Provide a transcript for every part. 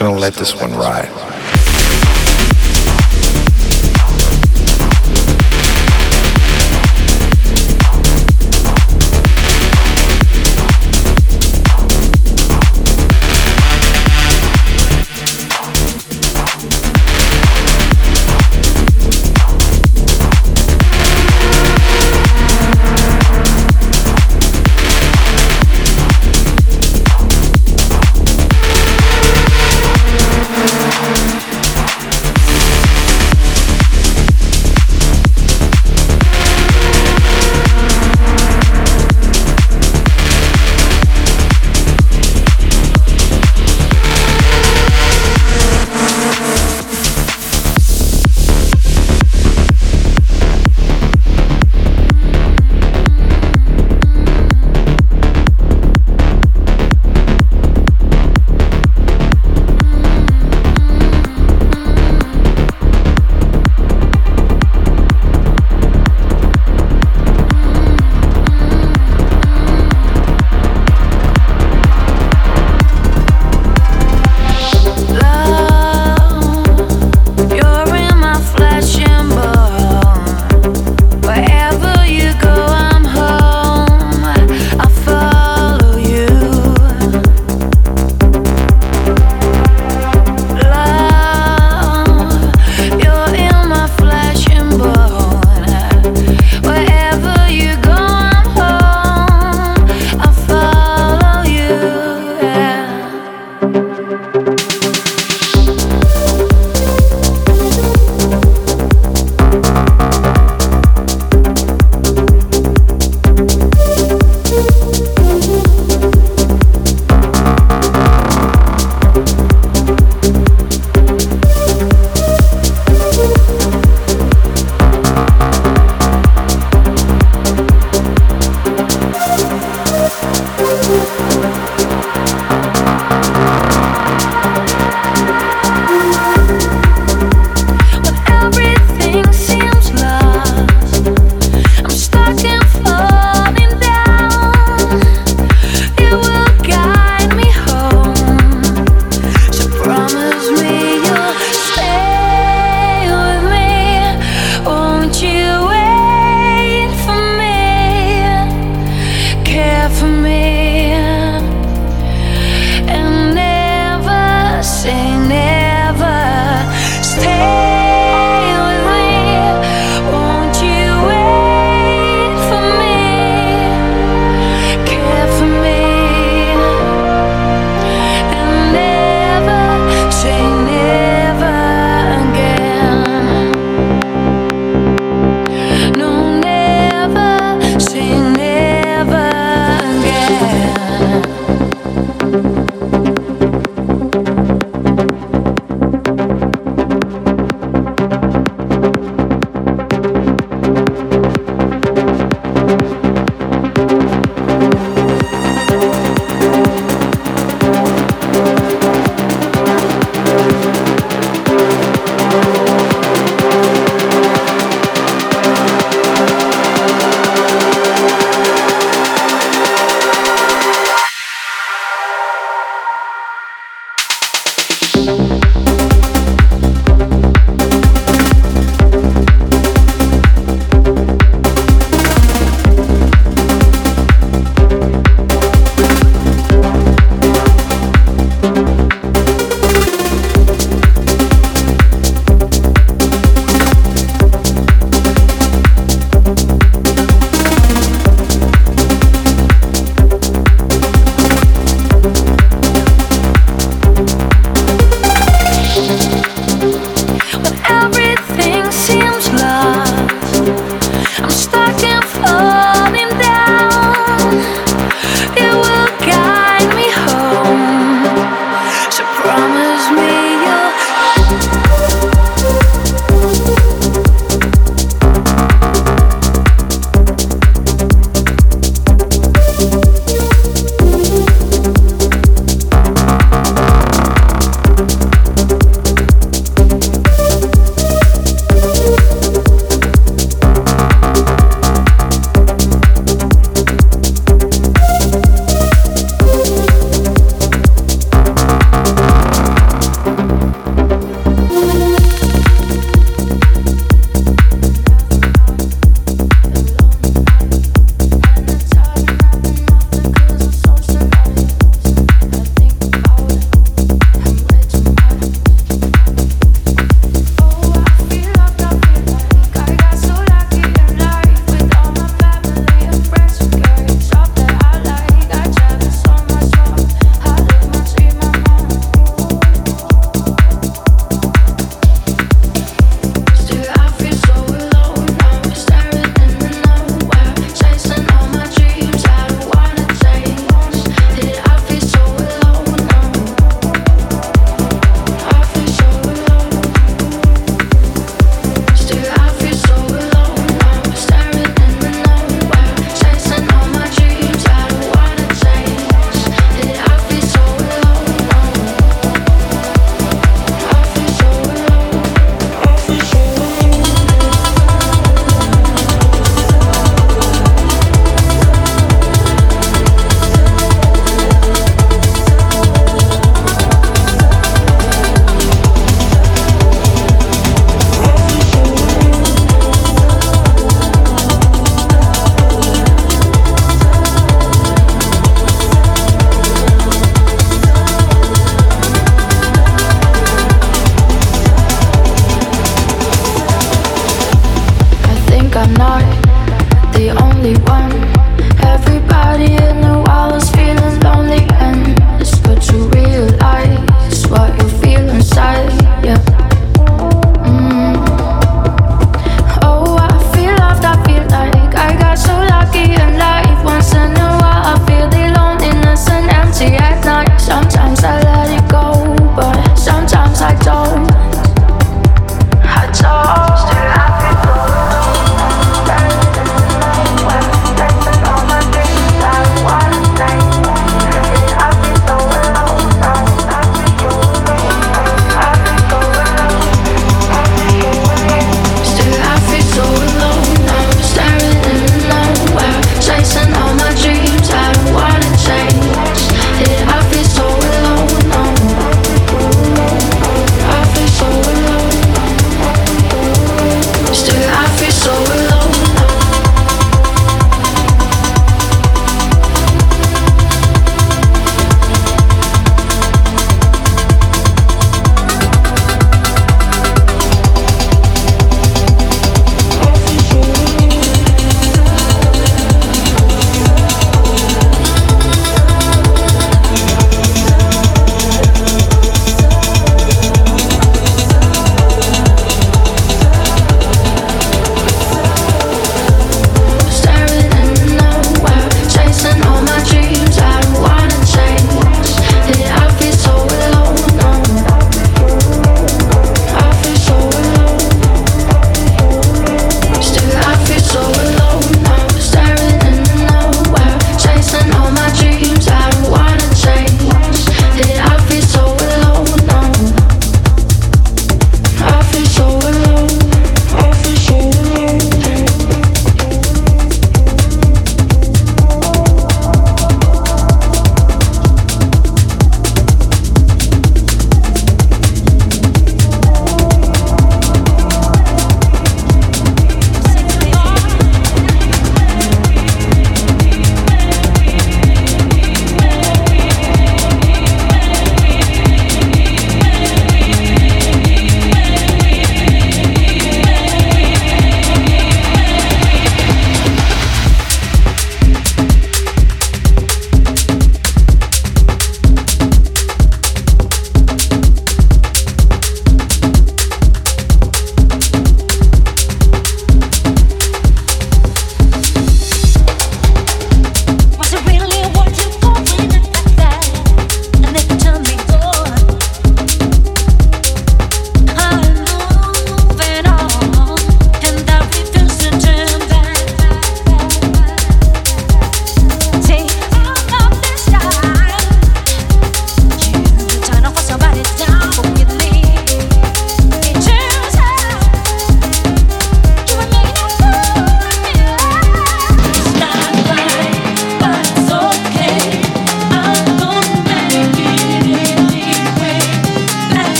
Gonna let this one ride.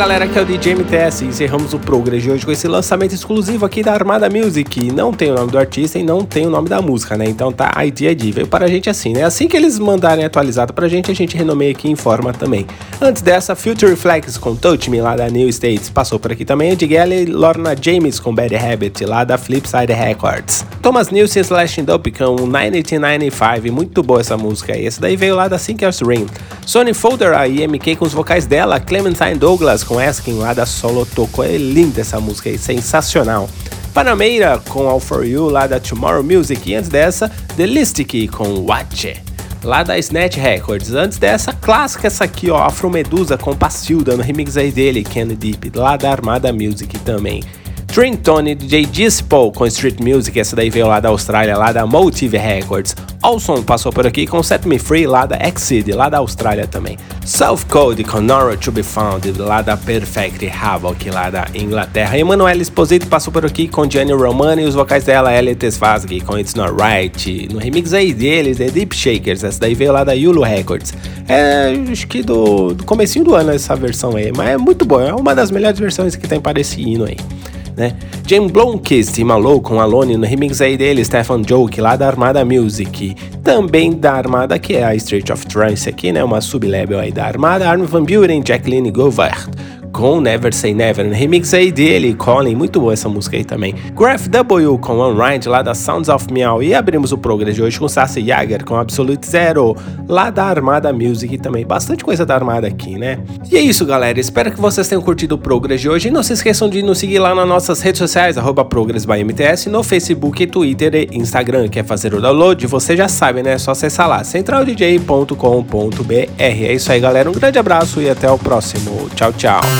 Galera, aqui é o DJ MTS e encerramos o Progress de hoje com esse lançamento exclusivo aqui da Armada Music. Não tem o nome do artista e não tem o nome da música, né? Então tá ID ID. Veio para a gente assim, né? Assim que eles mandarem atualizado pra gente, a gente renomeia aqui em forma também. Antes dessa, Future Flex com Touch Me lá da New States. Passou por aqui também Ed Galley Lorna James com Bad Habit lá da Flipside Records. Thomas Nilsson Slash Dope com 1995. Muito boa essa música. Esse daí veio lá da Sinkers Ring. Sony Folder a IMK com os vocais dela. Clementine Douglas com Asking lá da Solo Toco. É linda essa música aí, sensacional. Panameira com All For You lá da Tomorrow Music e antes dessa, The Listic com Watch lá da Snatch Records. Antes dessa, clássica essa aqui, ó, Afro Medusa com Passilda no remix aí dele, Kenny Deep, lá da Armada Music também. Tony DJ Disciple com Street Music, essa daí veio lá da Austrália, lá da Motive Records. Olson passou por aqui com Set Me Free, lá da Exceed, lá da Austrália também. South Code com Nora To Be Found, lá da Perfect Havoc, lá da Inglaterra. Emanuele Esposito passou por aqui com Gianni Romani e os vocais dela, Elliot Svazgi com It's Not Right. No remix aí deles, The Deep Shakers, essa daí veio lá da Yulu Records. É, acho que do, do comecinho do ano essa versão aí, mas é muito boa, é uma das melhores versões que tem para esse hino aí né? James Blomkist Malou com Alone no remix aí dele, Stefan Joke lá da Armada Music, também da Armada que é a Street of Trance aqui, né? Uma sublabel aí da Armada, Armin Van Buren, Jacqueline Govert com Never Say Never, no remix aí dele, Colin, muito boa essa música aí também. Graph W com Unrind lá da Sounds of Meow e abrimos o progress de hoje com Sassy Jagger com Absolute Zero lá da Armada Music também, bastante coisa da Armada aqui, né? E é isso galera, espero que vocês tenham curtido o progress de hoje e não se esqueçam de nos seguir lá nas nossas redes sociais, arroba ProgressByMTS, no Facebook, Twitter e Instagram. Quer fazer o download? Você já sabe, né? É só acessar lá, centraldj.com.br. É isso aí galera, um grande abraço e até o próximo. Tchau, tchau.